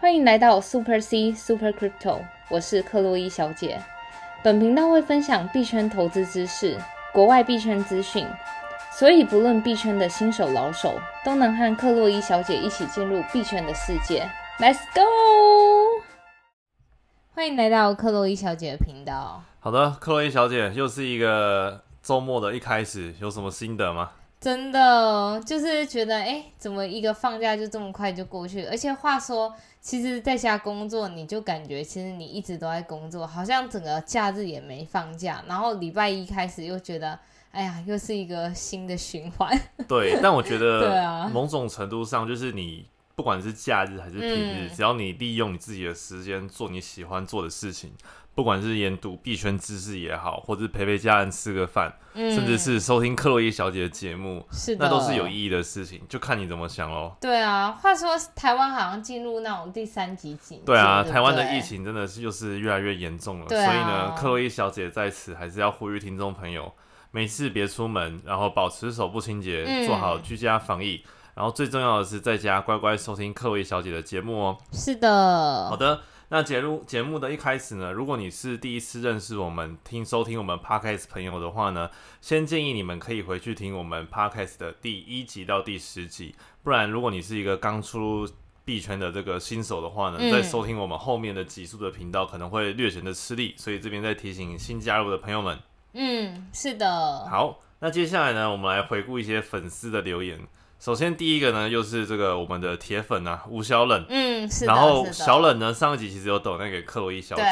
欢迎来到 Super C Super Crypto，我是克洛伊小姐。本频道会分享币圈投资知识、国外币圈资讯，所以不论币圈的新手老手，都能和克洛伊小姐一起进入币圈的世界。Let's go！欢迎来到克洛伊小姐的频道。好的，克洛伊小姐，又是一个周末的一开始，有什么心得吗？真的就是觉得，哎，怎么一个放假就这么快就过去？而且话说，其实在家工作，你就感觉其实你一直都在工作，好像整个假日也没放假。然后礼拜一开始又觉得，哎呀，又是一个新的循环。对，但我觉得，对啊，某种程度上，就是你不管是假日还是平日，只要你利用你自己的时间做你喜欢做的事情。不管是研读币圈知识也好，或者陪陪家人吃个饭，甚至是收听克洛伊小姐的节目，是那都是有意义的事情，就看你怎么想喽。对啊，话说台湾好像进入那种第三级警对啊，台湾的疫情真的是就是越来越严重了。所以呢，克洛伊小姐在此还是要呼吁听众朋友，没事别出门，然后保持手部清洁，做好居家防疫，然后最重要的是在家乖乖收听克洛伊小姐的节目哦。是的，好的。那节目节目的一开始呢，如果你是第一次认识我们、听收听我们 podcast 朋友的话呢，先建议你们可以回去听我们 podcast 的第一集到第十集。不然，如果你是一个刚出入币圈的这个新手的话呢，在收听我们后面的集数的频道可能会略显的吃力，所以这边再提醒新加入的朋友们。嗯，是的。好，那接下来呢，我们来回顾一些粉丝的留言。首先第一个呢，又是这个我们的铁粉啊，吴小冷，嗯，是然后小冷呢，上一集其实有抖那给克洛伊小姐，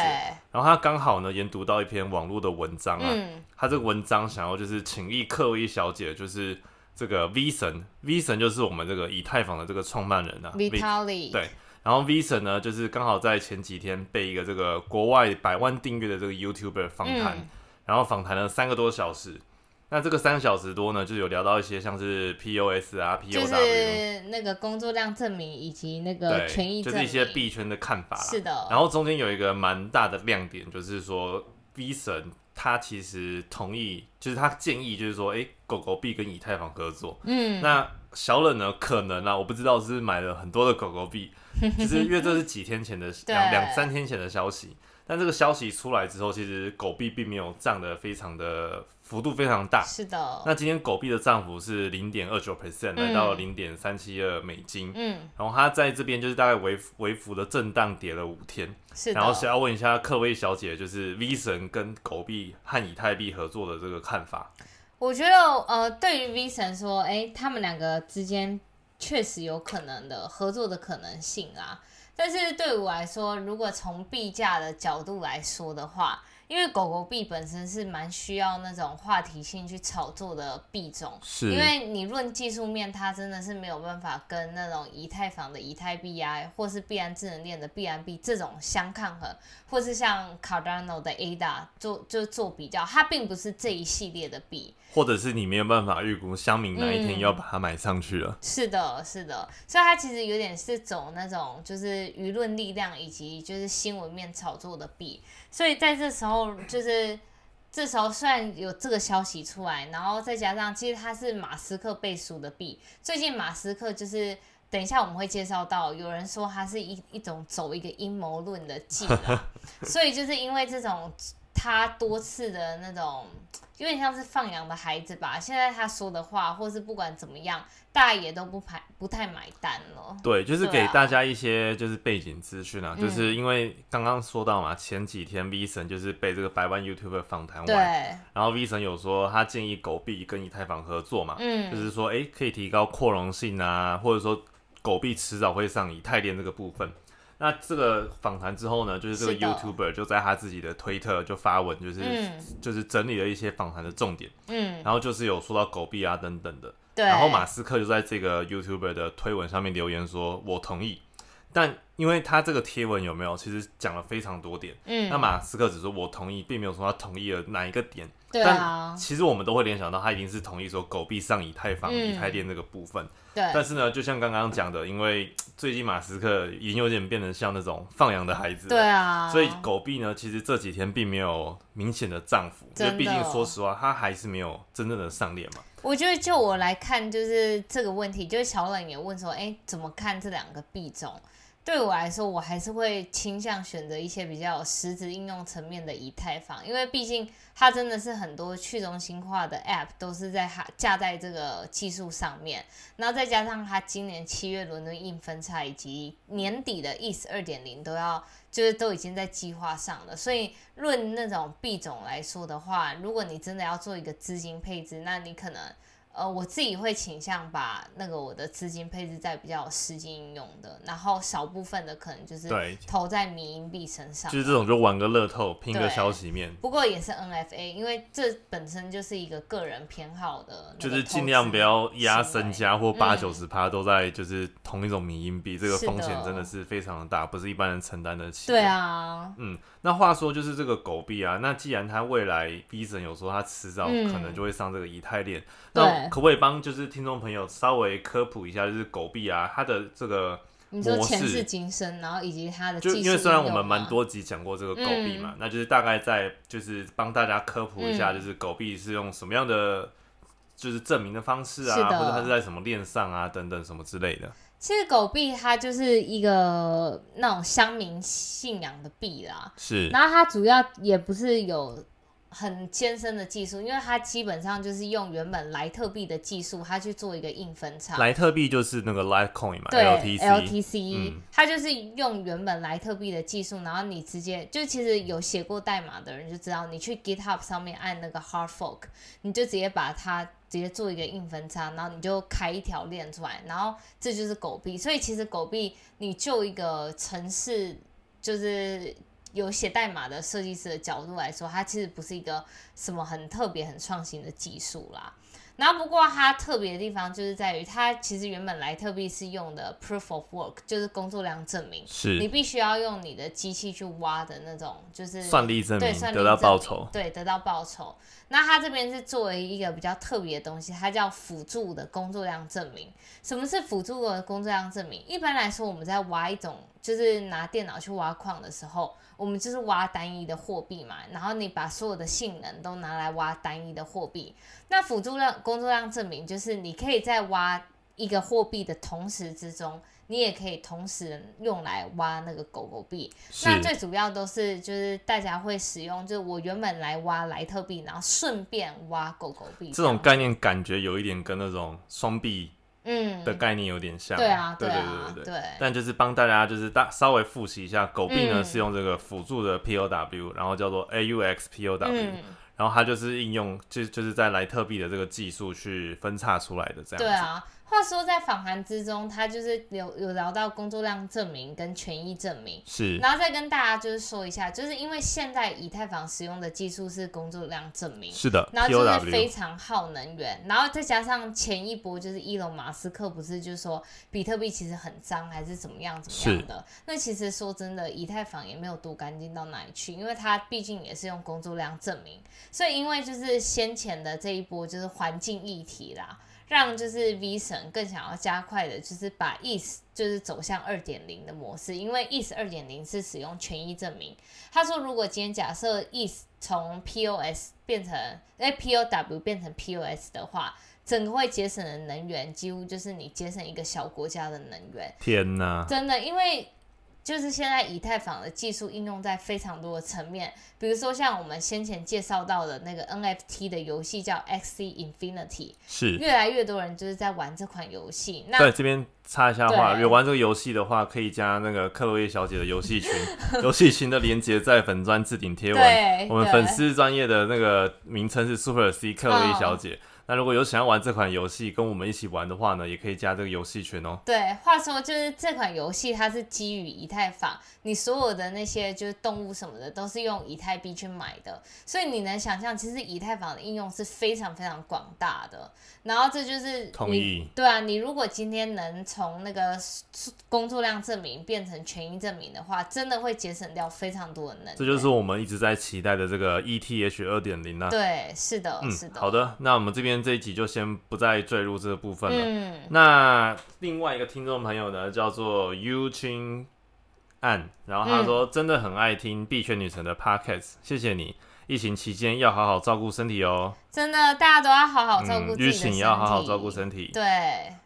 然后她刚好呢研读到一篇网络的文章啊，他这个文章想要就是请益克洛伊小姐，就是这个 V 神，V 神就是我们这个以太坊的这个创办人啊，Vitaly，对，然后 V 神呢，就是刚好在前几天被一个这个国外百万订阅的这个 YouTuber 访谈，然后访谈了三个多小时。那这个三小时多呢，就有聊到一些像是 POS 啊，POW，就是那个工作量证明以及那个权益就是一些币圈的看法。是的。然后中间有一个蛮大的亮点，就是说 V 神他其实同意，就是他建议，就是说，哎，狗狗币跟以太坊合作。嗯。那小冷呢，可能啊，我不知道是买了很多的狗狗币，就是因为这是几天前的 两两三天前的消息。但这个消息出来之后，其实狗币并没有涨得非常的幅度非常大。是的。那今天狗币的涨幅是零点二九 percent，来到零点三七二美金。嗯。然后它在这边就是大概微微幅的震荡跌了五天。是然后想要问一下克威小姐，就是 V 神跟狗币和以太币合作的这个看法。我觉得呃，对于 V 神说，哎，他们两个之间确实有可能的合作的可能性啊。但是对我来说，如果从币价的角度来说的话，因为狗狗币本身是蛮需要那种话题性去炒作的币种，是因为你论技术面，它真的是没有办法跟那种以太坊的以太币啊，或是币安智能链的币安币这种相抗衡，或是像 Cardano 的 ADA 做就做比较，它并不是这一系列的币，或者是你没有办法预估香民哪一天要把它买上去了。是的，是的，所以它其实有点是走那种就是舆论力量以及就是新闻面炒作的币。所以在这时候，就是这时候虽然有这个消息出来，然后再加上其实它是马斯克背书的币。最近马斯克就是等一下我们会介绍到，有人说他是一一种走一个阴谋论的计，所以就是因为这种他多次的那种。有点像是放羊的孩子吧。现在他说的话，或是不管怎么样，大爷也都不排不太买单了。对，就是给大家一些就是背景资讯啊，就是因为刚刚说到嘛，前几天 V 神就是被这个百万 YouTube 访谈完，然后 V 神有说他建议狗币跟以太坊合作嘛，嗯，就是说哎可以提高扩容性啊，或者说狗币迟早会上以太链这个部分。那这个访谈之后呢，就是这个 YouTuber 就在他自己的推特就发文，就是就是整理了一些访谈的重点，嗯，然后就是有说到狗币啊等等的，对，然后马斯克就在这个 YouTuber 的推文上面留言说，我同意，但因为他这个贴文有没有，其实讲了非常多点，嗯，那马斯克只说我同意，并没有说他同意了哪一个点。但其实我们都会联想到，他一定是同意说狗币上以太坊、以太链这个部分。对。但是呢，就像刚刚讲的，因为 最近马斯克已经有点变得像那种放羊的孩子。对啊。所以狗币呢，其实这几天并没有明显的涨幅，因为毕竟说实话，它还是没有真正的上链嘛。我觉得就我来看，就是这个问题，就是小冷也问说，哎，怎么看这两个币种？对我来说，我还是会倾向选择一些比较有实质应用层面的以太坊，因为毕竟它真的是很多去中心化的 App 都是在它架在这个技术上面，然后再加上它今年七月伦敦硬分叉以及年底的 ETH 二点零都要，就是都已经在计划上了，所以论那种币种来说的话，如果你真的要做一个资金配置，那你可能。呃，我自己会倾向把那个我的资金配置在比较实际应用的，然后少部分的可能就是投在民营币身上，就是这种就玩个乐透，拼个消息面。不过也是 NFA，因为这本身就是一个个人偏好的，就是尽量不要压身家或八九十趴都在就是同一种民营币，这个风险真的是非常的大，不是一般人承担得起。对啊，嗯，那话说就是这个狗币啊，那既然它未来 B 神有说它迟早可能就会上这个以太链，那可不可以帮就是听众朋友稍微科普一下，就是狗币啊，它的这个你说前世今生，然后以及它的就因为虽然我们蛮多集讲过这个狗币嘛，那就是大概在就是帮大家科普一下，就是狗币是用什么样的就是证明的方式啊，或者它是在什么链上啊等等什么之类的。其实狗币它就是一个那种乡民信仰的币啦，是，然后它主要也不是有。很艰深的技术，因为它基本上就是用原本莱特币的技术，它去做一个硬分叉。莱特币就是那个 Litecoin 嘛，对，LTC，它就是用原本莱特币的技术，然后你直接就其实有写过代码的人就知道，你去 GitHub 上面按那个 Hard Fork，你就直接把它直接做一个硬分叉，然后你就开一条链出来，然后这就是狗币。所以其实狗币，你就一个城市就是。有写代码的设计师的角度来说，它其实不是一个什么很特别、很创新的技术啦。然后不过它特别的地方就是在于，它其实原本莱特币是用的 proof of work，就是工作量证明，是你必须要用你的机器去挖的那种，就是算力证明，得到报酬，对，得到报酬。那它这边是作为一个比较特别的东西，它叫辅助的工作量证明。什么是辅助的工作量证明？一般来说，我们在挖一种，就是拿电脑去挖矿的时候。我们就是挖单一的货币嘛，然后你把所有的性能都拿来挖单一的货币。那辅助量工作量证明就是你可以在挖一个货币的同时之中，你也可以同时用来挖那个狗狗币。那最主要都是就是大家会使用，就是我原本来挖莱特币，然后顺便挖狗狗币。这种概念感觉有一点跟那种双币。嗯，的概念有点像，对啊，对对对对对。但就是帮大家就是大稍微复习一下，狗币呢是用这个辅助的 POW，然后叫做 AUX POW，然后它就是应用就就是在莱特币的这个技术去分叉出来的这样。对啊。话说，在访谈之中，他就是有有聊到工作量证明跟权益证明，是，然后再跟大家就是说一下，就是因为现在以太坊使用的技术是工作量证明，是的，然后就是非常耗能源，然后再加上前一波就是伊隆马斯克不是就说比特币其实很脏还是怎么样怎么样的，那其实说真的，以太坊也没有多干净到哪里去，因为它毕竟也是用工作量证明，所以因为就是先前的这一波就是环境议题啦。让就是 V 神更想要加快的，就是把 ETH 就是走向二点零的模式，因为 ETH 二点零是使用权益证明。他说，如果今天假设 ETH 从 POS 变成哎 POW 变成 POS 的话，整个会节省的能源几乎就是你节省一个小国家的能源。天哪！真的，因为。就是现在以太坊的技术应用在非常多的层面，比如说像我们先前介绍到的那个 NFT 的游戏叫 XC Infinity，是越来越多人就是在玩这款游戏。对，这边插一下话，有玩这个游戏的话，可以加那个克洛伊小姐的游戏群，游戏群的连接在粉砖置顶贴文，我们粉丝专业的那个名称是 Super C 克洛伊小姐。那如果有想要玩这款游戏，跟我们一起玩的话呢，也可以加这个游戏群哦。对，话说就是这款游戏它是基于以太坊，你所有的那些就是动物什么的都是用以太币去买的，所以你能想象，其实以太坊的应用是非常非常广大的。然后这就是同意，对啊，你如果今天能从那个工作量证明变成权益证明的话，真的会节省掉非常多的能量。这就是我们一直在期待的这个 ETH 二点零啊。对，是的，是的。好的，那我们这边这一集就先不再坠入这个部分了。嗯。那另外一个听众朋友呢，叫做 U 青岸，然后他说真的很爱听币圈女神的 Podcast，谢谢你。疫情期间要好好照顾身体哦，真的，大家都要好好照顾自己的身体。要好好照顾身体。对。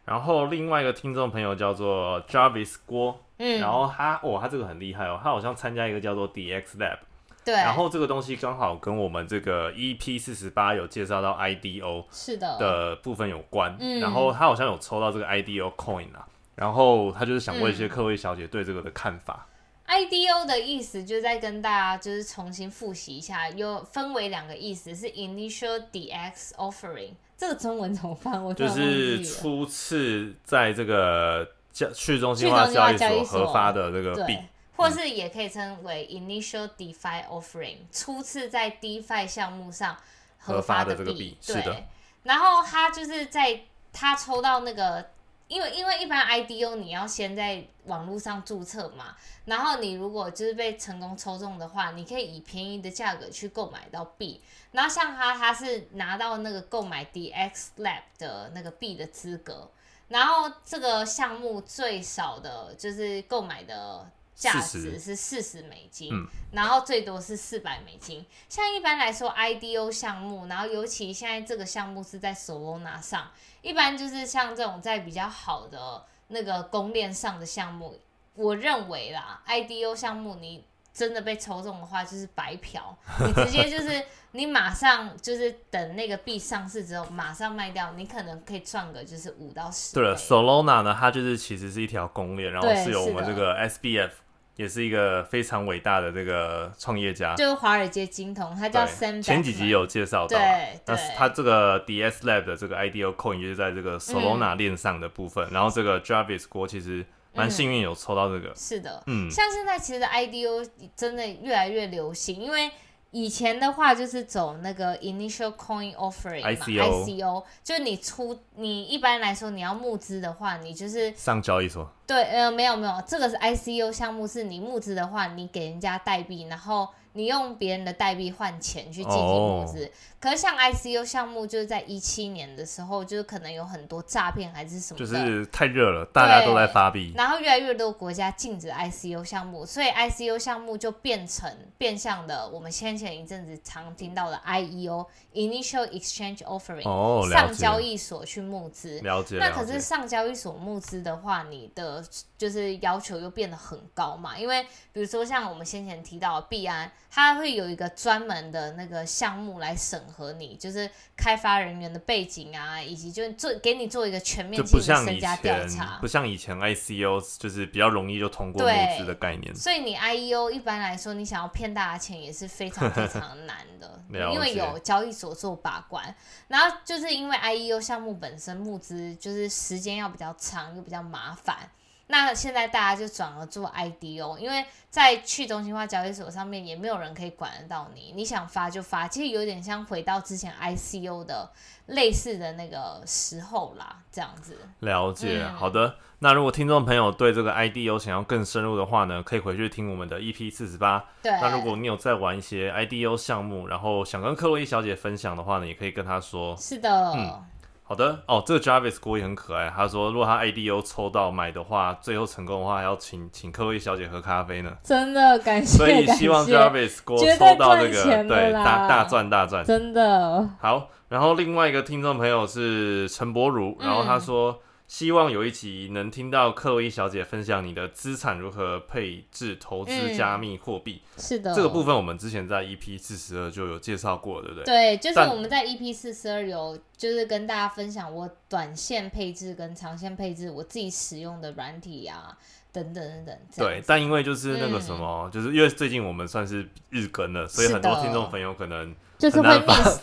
然后另外一个听众朋友叫做 Jarvis 郭，嗯，然后他哦，他这个很厉害哦，他好像参加一个叫做 DX Lab。对，然后这个东西刚好跟我们这个 EP 四十八有介绍到 IDO 是的。的部分有关，然后他好像有抽到这个 IDO coin 啊，然后他就是想问一些各位小姐对这个的看法。IDO 的意思就在跟大家就是重新复习一下，有分为两个意思，是 Initial DX Offering，这个中文怎么翻？我就是初次在这个交去中心化交易所核发的这个币。或是也可以称为 initial DeFi offering，初次在 DeFi 项目上合发的币，对。然后他就是在他抽到那个，因为因为一般 IDO 你要先在网络上注册嘛，然后你如果就是被成功抽中的话，你可以以便宜的价格去购买到币。然后像他，他是拿到那个购买 DX Lab 的那个币的资格，然后这个项目最少的就是购买的。价值是四十美金，然后最多是四百美金。像一般来说，IDO 项目，然后尤其现在这个项目是在 Solana 上，一般就是像这种在比较好的那个公链上的项目，我认为啦，IDO 项目你真的被抽中的话，就是白嫖，你直接就是你马上就是等那个币上市之后马上卖掉，你可能可以赚个就是五到十。对了，Solana 呢，它就是其实是一条公链，然后是由我们这个 SBF。也是一个非常伟大的这个创业家，就是华尔街金童，他叫 Sam。前几集有介绍到，那他这个 DS Lab 的这个 IDO Coin 就是在这个 Solana 链上的部分，然后这个 Jarvis 锅其实蛮幸运有抽到这个。是的，嗯，像现在其实 IDO 真的越来越流行，因为。以前的话就是走那个 initial coin offering 嘛，ICO，就是你出你一般来说你要募资的话，你就是上交易所。对，呃，没有没有，这个是 ICO 项目，是你募资的话，你给人家代币，然后。你用别人的代币换钱去进行募资，可是像 ICU 项目，就是在一七年的时候，就是可能有很多诈骗还是什么，就是太热了，大家都在发币，然后越来越多国家禁止 ICU 项目，所以 ICU 项目就变成变相的我们先前一阵子常听到的 IEO（Initial Exchange Offering） 上交易所去募资。了解。那可是上交易所募资的话，你的就是要求又变得很高嘛？因为比如说像我们先前提到的币安。它会有一个专门的那个项目来审核你，就是开发人员的背景啊，以及就做给你做一个全面性的身家调查。不像以前 ICO 就是比较容易就通过募资的概念。所以你 IEO 一般来说，你想要骗大家钱也是非常非常难的，因为有交易所做把关。然后就是因为 IEO 项目本身募资就是时间要比较长，又比较麻烦。那现在大家就转而做 IDO，因为在去中心化交易所上面也没有人可以管得到你，你想发就发，其实有点像回到之前 ICO 的类似的那个时候啦，这样子。了解，好的。那如果听众朋友对这个 IDO 想要更深入的话呢，可以回去听我们的 EP 四十八。对。那如果你有在玩一些 IDO 项目，然后想跟克洛伊小姐分享的话呢，也可以跟她说。是的。嗯。好的哦，这个 Jarvis 郭也很可爱。他说，如果他 IDO 抽到买的话，最后成功的话，还要请请各位小姐喝咖啡呢。真的感谢，所以希望 Jarvis 郭抽到这个，对，大大赚大赚。真的好。然后另外一个听众朋友是陈柏如，然后他说。希望有一集能听到克洛伊小姐分享你的资产如何配置、投资加密货币。是的，这个部分我们之前在 EP 四十二就有介绍过，对不对？对，就是我们在 EP 四十二有就是跟大家分享我短线配置跟长线配置，我自己使用的软体啊，等等等等。对，但因为就是那个什么，就是因为最近我们算是日更了，所以很多听众朋友可能就是会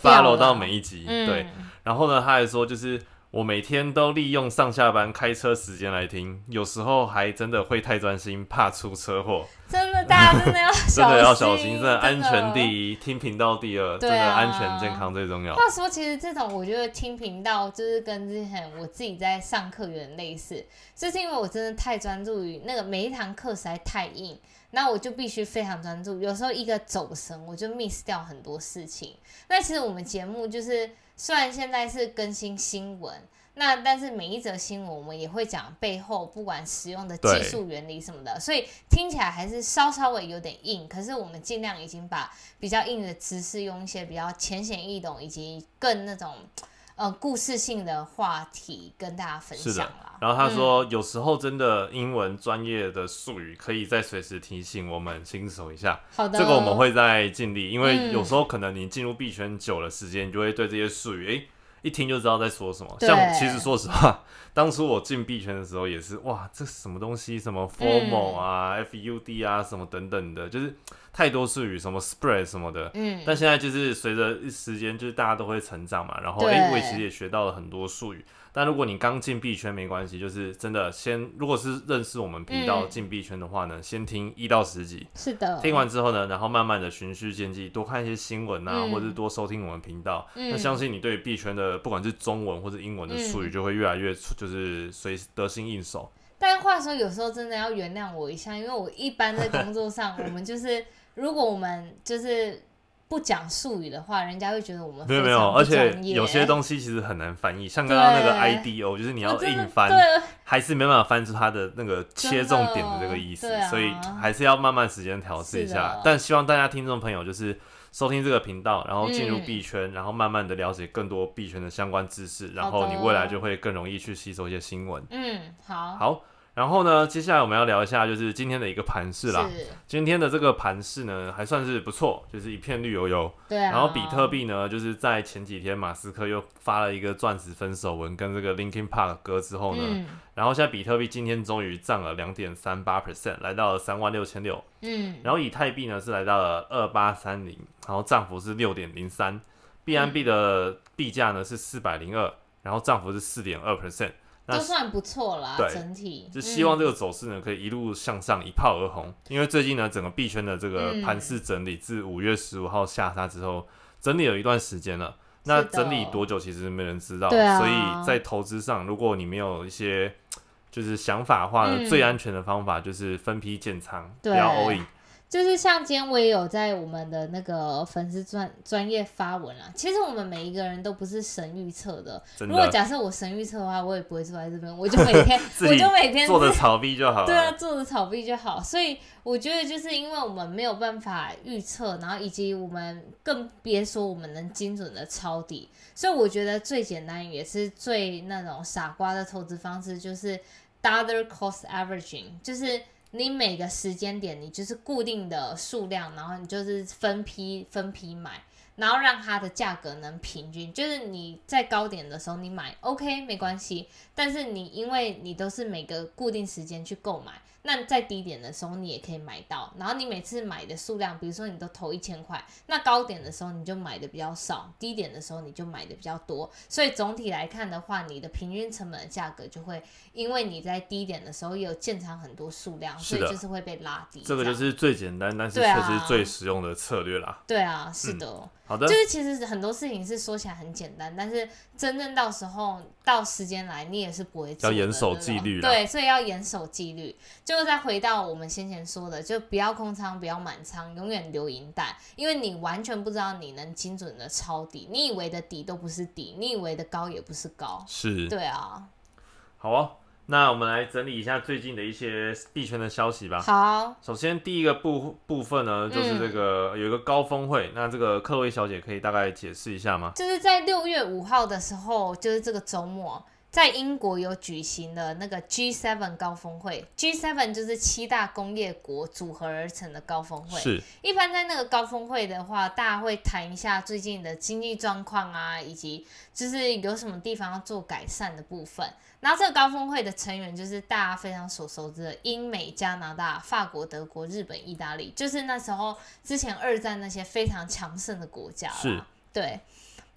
follow 到每一集。对，然后呢，他还说就是。我每天都利用上下班开车时间来听，有时候还真的会太专心，怕出车祸。真的，大家真的要真的要小心，真的安全第一，听频道第二，真的安全健康最重要。话说，其实这种我觉得听频道就是跟之前我自己在上课有点类似，就是因为我真的太专注于那个每一堂课实在太硬，那我就必须非常专注，有时候一个走神我就 miss 掉很多事情。那其实我们节目就是。虽然现在是更新新闻，那但是每一则新闻我们也会讲背后不管使用的技术原理什么的，所以听起来还是稍稍微有点硬。可是我们尽量已经把比较硬的知识用一些比较浅显易懂以及更那种呃故事性的话题跟大家分享啦。然后他说，有时候真的英文专业的术语可以再随时提醒我们新手一下。好的，这个我们会再尽力，因为有时候可能你进入币圈久了时间，你就会对这些术语，哎，一听就知道在说什么。像其实说实话，当初我进币圈的时候也是，哇，这什么东西，什么 formal 啊，FUD 啊，什么等等的，就是。太多术语，什么 spread 什么的，嗯，但现在就是随着时间，就是大家都会成长嘛，然后哎，我其实也学到了很多术语。但如果你刚进币圈没关系，就是真的先，如果是认识我们频道进币圈的话呢，先听一到十集，是的，听完之后呢，然后慢慢的循序渐进，多看一些新闻啊，或者是多收听我们频道，嗯。那相信你对币圈的不管是中文或者英文的术语就会越来越就是随得心应手。但话说，有时候真的要原谅我一下，因为我一般在工作上，我们就是。如果我们就是不讲术语的话，人家会觉得我们没有没有，而且有些东西其实很难翻译，像刚刚那个 IDO，就是你要硬翻，还是没办法翻出它的那个切重点的这个意思，所以还是要慢慢时间调试一下。但希望大家听众朋友就是收听这个频道，然后进入币圈，然后慢慢的了解更多币圈的相关知识，然后你未来就会更容易去吸收一些新闻。嗯，好，好。然后呢，接下来我们要聊一下，就是今天的一个盘势啦。今天的这个盘势呢，还算是不错，就是一片绿油油。对。然后比特币呢，就是在前几天马斯克又发了一个钻石分手文跟这个 Linkin Park 歌之后呢，然后现在比特币今天终于涨了两点三八 percent，来到了三万六千六。嗯。然后以太币呢是来到了二八三零，然后涨幅是六点零三。BNB 的币价呢是四百零二，然后涨幅是四点二 percent。都算不错啦，整体就希望这个走势呢可以一路向上，一炮而红。因为最近呢，整个币圈的这个盘势整理，自五月十五号下杀之后，整理了一段时间了。那整理多久，其实没人知道。所以在投资上，如果你没有一些就是想法的话，最安全的方法就是分批建仓，不要 all in。就是像今天我也有在我们的那个粉丝专专业发文啊。其实我们每一个人都不是神预测的。如果假设我神预测的话，我也不会坐在这边，我就每天 我就每天坐着草币就好。对啊，坐着草币就好。所以我觉得就是因为我们没有办法预测，然后以及我们更别说我们能精准的抄底，所以我觉得最简单也是最那种傻瓜的投资方式就是 dollar cost averaging，就是。你每个时间点，你就是固定的数量，然后你就是分批分批买，然后让它的价格能平均。就是你在高点的时候你买，OK 没关系，但是你因为你都是每个固定时间去购买。那在低点的时候，你也可以买到。然后你每次买的数量，比如说你都投一千块，那高点的时候你就买的比较少，低点的时候你就买的比较多。所以总体来看的话，你的平均成本的价格就会，因为你在低点的时候有建仓很多数量，所以就是会被拉低。这个就是最简单，但是确实最实用的策略啦。对啊，是的。好的，就是其实很多事情是说起来很简单，但是真正到时候到时间来，你也是不会要严守纪律。对，所以要严守纪律。就再回到我们先前说的，就不要空仓，不要满仓，永远留银弹，因为你完全不知道你能精准的抄底，你以为的底都不是底，你以为的高也不是高。是，对啊。好啊。那我们来整理一下最近的一些币圈的消息吧。好，首先第一个部部分呢，就是这个有一个高峰会，那这个克洛伊小姐可以大概解释一下吗？就是在六月五号的时候，就是这个周末。在英国有举行的那个 G7 高峰会，G7 就是七大工业国组合而成的高峰会。是。一般在那个高峰会的话，大家会谈一下最近的经济状况啊，以及就是有什么地方要做改善的部分。然后这个高峰会的成员就是大家非常所熟知的英美加拿大、法国、德国、日本、意大利，就是那时候之前二战那些非常强盛的国家。是。对。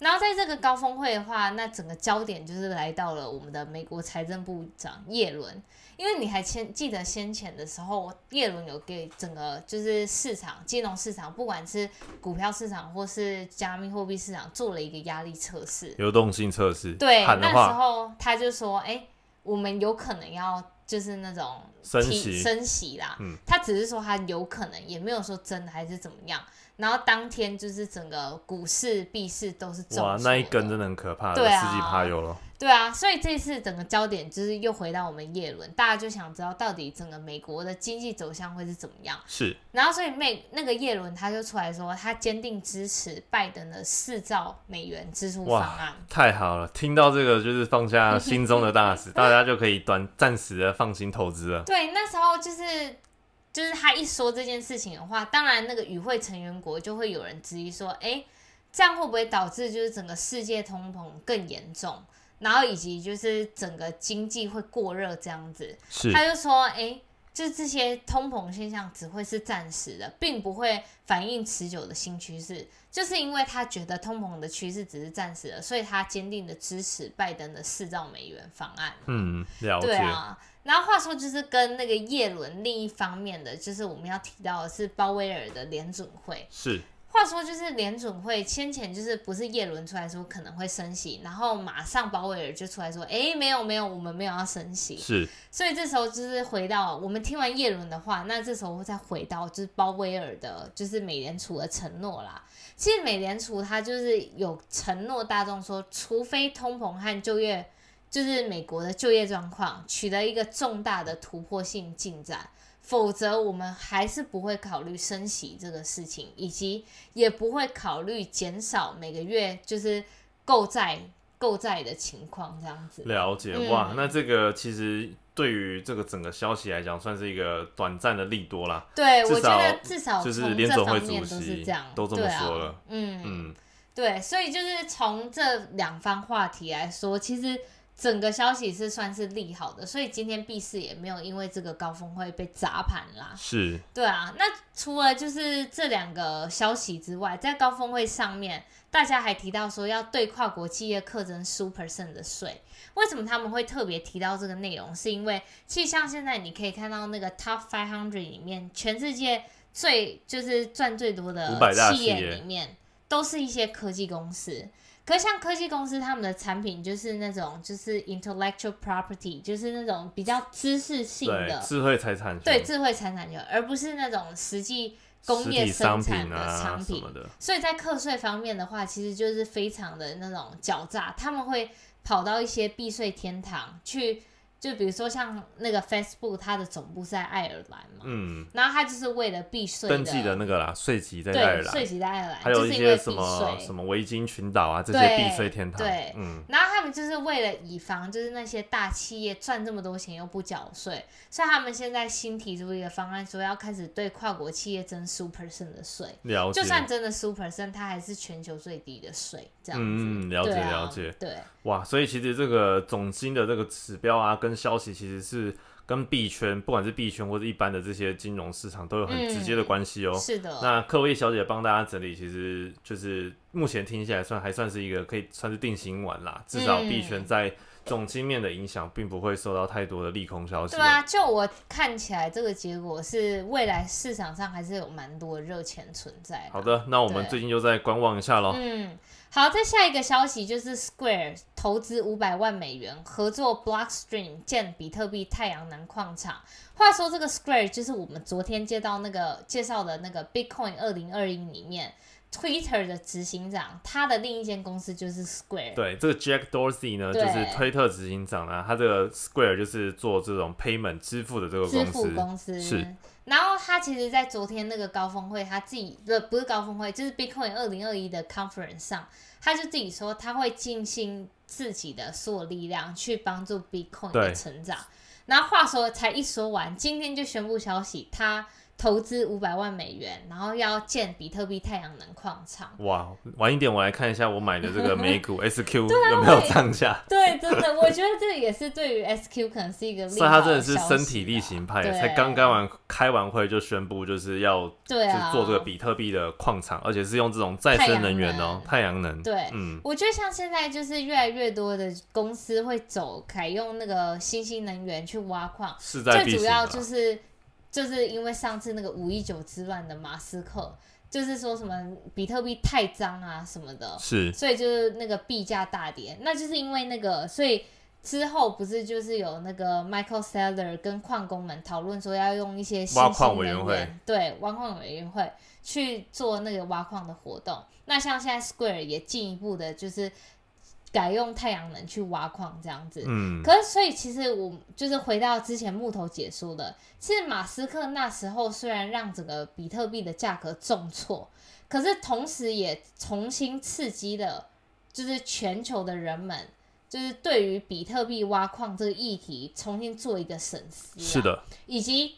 然后在这个高峰会的话，那整个焦点就是来到了我们的美国财政部长耶伦，因为你还先记得先前的时候，耶伦有给整个就是市场金融市场，不管是股票市场或是加密货币市场，做了一个压力测试，流动性测试。对，那时候他就说，哎，我们有可能要就是那种升息。升息啦，嗯，他只是说他有可能，也没有说真的还是怎么样。然后当天就是整个股市、币市都是哇，那一根真的很可怕，对啊，十几趴有了。对啊，所以这次整个焦点就是又回到我们叶伦，大家就想知道到底整个美国的经济走向会是怎么样。是，然后所以美那个叶伦他就出来说，他坚定支持拜登的四兆美元支出方案。太好了，听到这个就是放下心中的大石，大家就可以短暂时的放心投资了。对，那时候就是就是他一说这件事情的话，当然那个与会成员国就会有人质疑说，哎，这样会不会导致就是整个世界通膨更严重？然后以及就是整个经济会过热这样子，他就说，哎，就是这些通膨现象只会是暂时的，并不会反映持久的新趋势。就是因为他觉得通膨的趋势只是暂时的，所以他坚定的支持拜登的四兆美元方案。嗯，了解。对啊，然后话说就是跟那个叶伦另一方面的，就是我们要提到的是鲍威尔的联准会是。话说，就是联准会先前就是不是叶伦出来说可能会升息，然后马上鲍威尔就出来说，哎，没有没有，我们没有要升息。是，所以这时候就是回到我们听完叶伦的话，那这时候再回到就是鲍威尔的，就是美联储的承诺啦。其实美联储它就是有承诺大众说，除非通膨和就业，就是美国的就业状况取得一个重大的突破性进展。否则，我们还是不会考虑升息这个事情，以及也不会考虑减少每个月就是购债购债的情况这样子。了解哇，那这个其实对于这个整个消息来讲，算是一个短暂的利多啦。对，我觉得至少就是联总会主席都这么说了。嗯嗯，对，所以就是从这两方话题来说，其实。整个消息是算是利好的，所以今天 B 市也没有因为这个高峰会被砸盘啦。是，对啊。那除了就是这两个消息之外，在高峰会上面，大家还提到说要对跨国企业课征 super percent 的税。为什么他们会特别提到这个内容？是因为其实像现在你可以看到那个 Top Five Hundred 里面，全世界最就是赚最多的企业里面，都是一些科技公司。可像科技公司，他们的产品就是那种就是 intellectual property，就是那种比较知识性的智慧财产权，对智慧财产权，而不是那种实际工业生产的产品。所以在课税方面的话，其实就是非常的那种狡诈，他们会跑到一些避税天堂去。就比如说像那个 Facebook，它的总部是在爱尔兰嘛，嗯，然后它就是为了避税登记的那个啦，税籍在爱尔兰，税籍在爱尔兰，还有一些什么什么维京群岛啊这些避税天堂，对，嗯，然后他们就是为了以防就是那些大企业赚这么多钱又不缴税，所以他们现在新提出一个方案，说要开始对跨国企业征 super percent 的税，了。解，就算真的 super percent，它还是全球最低的税，这样子，嗯，了解了解，对，哇，所以其实这个总金的这个指标啊跟消息其实是跟币圈，不管是币圈或者一般的这些金融市场，都有很直接的关系哦。是的。那科威小姐帮大家整理，其实就是目前听起来算还算是一个可以算是定心丸啦。至少币圈在总经面的影响，并不会受到太多的利空消息。对啊，就我看起来，这个结果是未来市场上还是有蛮多热钱存在。好的，那我们最近就再观望一下喽。嗯。好，再下一个消息就是 Square 投资五百万美元合作 Blockstream 建比特币太阳能矿场。话说这个 Square 就是我们昨天接到那个介绍的那个 Bitcoin 二零二一里面 Twitter 的执行长，他的另一间公司就是 Square。对，这个 Jack Dorsey 呢，就是推特执行长呢，他这个 Square 就是做这种 payment 支付的这个公司支付公司是。然后他其实，在昨天那个高峰会，他自己不不是高峰会，就是 Bitcoin 二零二一的 conference 上，他就自己说他会尽心自己的所有力量去帮助 Bitcoin 的成长。然后话说才一说完，今天就宣布消息，他。投资五百万美元，然后要建比特币太阳能矿场。哇，晚一点我来看一下我买的这个 美股 SQ 有没有涨价。对，真的，我觉得这也是对于 SQ 可能是一个。所以他真的是身体力行派，才刚刚完开完会就宣布就是要对啊做这个比特币的矿场，而且是用这种再生能源哦，太阳能。对，嗯，我觉得像现在就是越来越多的公司会走改用那个新兴能源去挖矿，最主要就是。就是因为上次那个五一九之乱的马斯克，就是说什么比特币太脏啊什么的，是，所以就是那个币价大跌。那就是因为那个，所以之后不是就是有那个 Michael Saylor 跟矿工们讨论说要用一些挖矿委员会，对，挖矿委员会去做那个挖矿的活动。那像现在 Square 也进一步的就是。改用太阳能去挖矿这样子。嗯，可是所以其实我就是回到之前木头解说的，其实马斯克那时候虽然让整个比特币的价格重挫，可是同时也重新刺激了，就是全球的人们。就是对于比特币挖矿这个议题重新做一个审视，是的，以及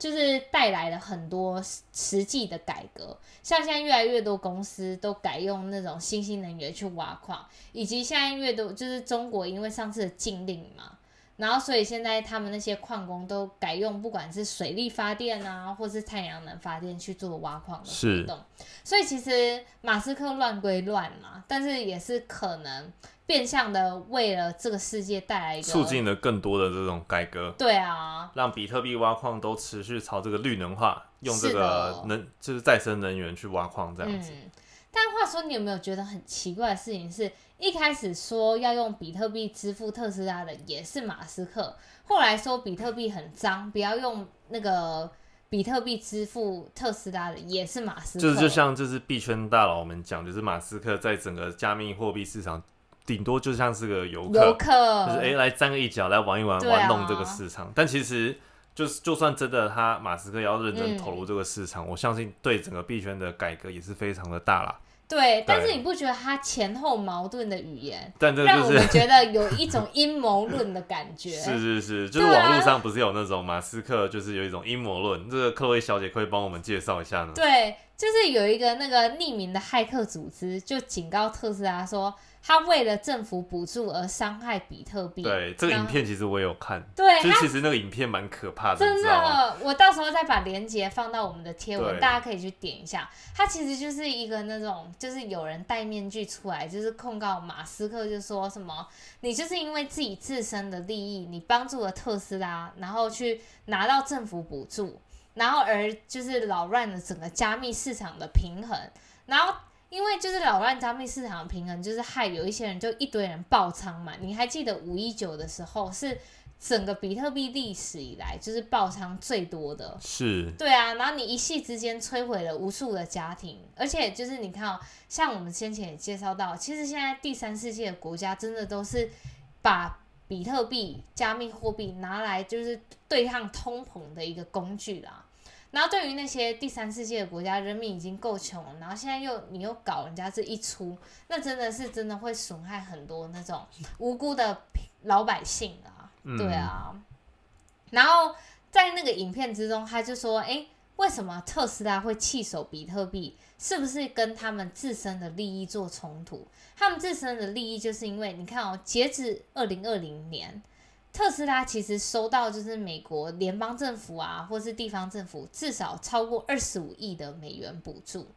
就是带来了很多实际的改革，像现在越来越多公司都改用那种新兴能源去挖矿，以及现在越多就是中国因为上次的禁令嘛。然后，所以现在他们那些矿工都改用不管是水力发电啊，或是太阳能发电去做挖矿的活动。所以其实马斯克乱归乱嘛，但是也是可能变相的为了这个世界带来一个促进了更多的这种改革。对啊，让比特币挖矿都持续朝这个绿能化，用这个能就是再生能源去挖矿这样子。但话说，你有没有觉得很奇怪的事情是？一开始说要用比特币支付特斯拉的也是马斯克，后来说比特币很脏，不要用那个比特币支付特斯拉的也是马斯克。就是就像就是币圈大佬们讲，就是马斯克在整个加密货币市场，顶多就像是个游客，游客就是哎来沾个一脚，来玩一玩，玩弄这个市场。但其实就是就算真的他马斯克要认真投入这个市场，我相信对整个币圈的改革也是非常的大啦。对，但是你不觉得他前后矛盾的语言，但让我们觉得有一种阴谋论的感觉？是是是，就是网络上不是有那种马斯克，就是有一种阴谋论。这个克洛伊小姐可以帮我们介绍一下呢？对，就是有一个那个匿名的骇客组织，就警告特斯拉说。他为了政府补助而伤害比特币。对，这个影片其实我也有看。对，就其实那个影片蛮可怕的。真的，我到时候再把链接放到我们的贴文，大家可以去点一下。它其实就是一个那种，就是有人戴面具出来，就是控告马斯克，就说什么你就是因为自己自身的利益，你帮助了特斯拉，然后去拿到政府补助，然后而就是扰乱了整个加密市场的平衡，然后。因为就是扰乱加密市场的平衡，就是害有一些人就一堆人爆仓嘛。你还记得五一九的时候是整个比特币历史以来就是爆仓最多的，是，对啊。然后你一夕之间摧毁了无数的家庭，而且就是你看哦，像我们先前也介绍到，其实现在第三世界的国家真的都是把比特币、加密货币拿来就是对抗通膨的一个工具啦。然后对于那些第三世界的国家，人民已经够穷了，然后现在又你又搞人家这一出，那真的是真的会损害很多那种无辜的老百姓啊，对啊。然后在那个影片之中，他就说：“哎，为什么特斯拉会弃守比特币？是不是跟他们自身的利益做冲突？他们自身的利益就是因为你看哦，截止二零二零年。”特斯拉其实收到就是美国联邦政府啊，或是地方政府至少超过二十五亿的美元补助，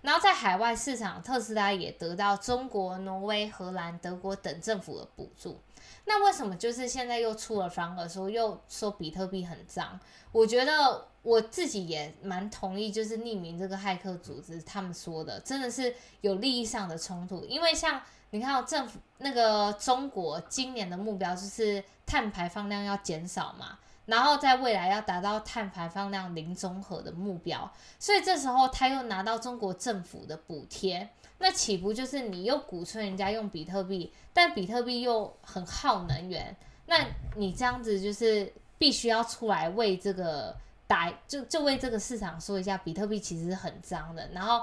然后在海外市场，特斯拉也得到中国、挪威、荷兰、德国等政府的补助。那为什么就是现在又出了反而说又说比特币很脏？我觉得我自己也蛮同意，就是匿名这个骇客组织他们说的，真的是有利益上的冲突，因为像。你看，政府那个中国今年的目标就是碳排放量要减少嘛，然后在未来要达到碳排放量零综合的目标，所以这时候他又拿到中国政府的补贴，那岂不就是你又鼓吹人家用比特币，但比特币又很耗能源，那你这样子就是必须要出来为这个打，就就为这个市场说一下，比特币其实是很脏的，然后。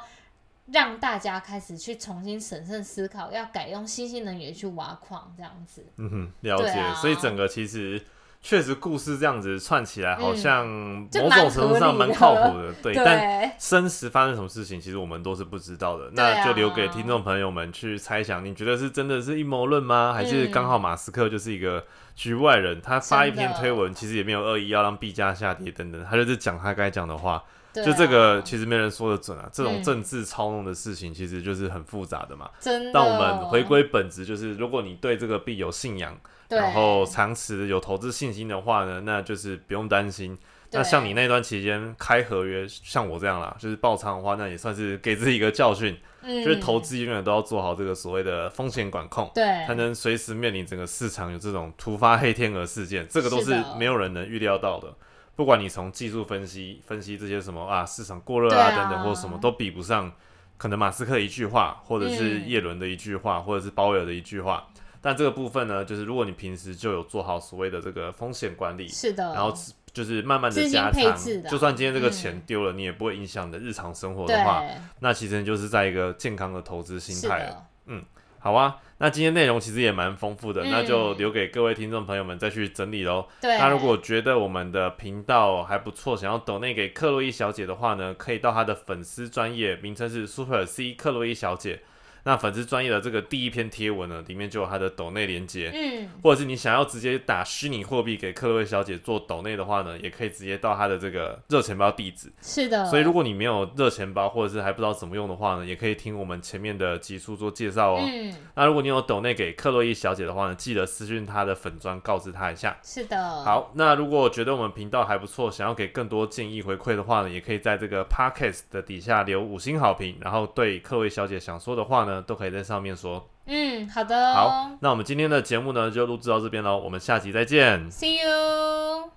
让大家开始去重新审慎思考，要改用新兴能源去挖矿，这样子。嗯哼，了解。所以整个其实确实故事这样子串起来，好像某种程度上蛮靠谱的。对，但生时发生什么事情，其实我们都是不知道的。那就留给听众朋友们去猜想。你觉得是真的是阴谋论吗？还是刚好马斯克就是一个局外人？他发一篇推文，其实也没有恶意要让币价下跌等等，他就是讲他该讲的话。就这个其实没人说的准啊，这种政治操弄的事情其实就是很复杂的嘛。真的。但我们回归本质，就是如果你对这个币有信仰，然后长持有投资信心的话呢，那就是不用担心。那像你那段期间开合约，像我这样啦，就是爆仓的话，那也算是给自己一个教训。嗯。就是投资永远都要做好这个所谓的风险管控，对，才能随时面临整个市场有这种突发黑天鹅事件，这个都是没有人能预料到的。不管你从技术分析分析这些什么啊市场过热啊等等或什么都比不上可能马斯克一句话，或者是叶伦的一句话，或者是鲍威尔的一句话。但这个部分呢，就是如果你平时就有做好所谓的这个风险管理，是的，然后就是慢慢的加仓，就算今天这个钱丢了，你也不会影响你的日常生活的话，那其实就是在一个健康的投资心态了。嗯，好啊，那今天内容其实也蛮丰富的，那就留给各位听众朋友们再去整理喽。对，那如果觉得我们的频道还不错，想要抖内给克洛伊小姐的话呢，可以到她的粉丝专业，名称是 Super C 克洛伊小姐。那粉丝专业的这个第一篇贴文呢，里面就有它的抖内连接，嗯，或者是你想要直接打虚拟货币给克洛伊小姐做抖内的话呢，也可以直接到她的这个热钱包地址。是的，所以如果你没有热钱包，或者是还不知道怎么用的话呢，也可以听我们前面的集数做介绍哦。嗯，那如果你有抖内给克洛伊小姐的话呢，记得私讯她的粉砖告知她一下。是的，好，那如果觉得我们频道还不错，想要给更多建议回馈的话呢，也可以在这个 podcast 的底下留五星好评，然后对克洛伊小姐想说的话呢，都可以在上面。说，嗯，好的，好，那我们今天的节目呢，就录制到这边喽，我们下集再见，See you。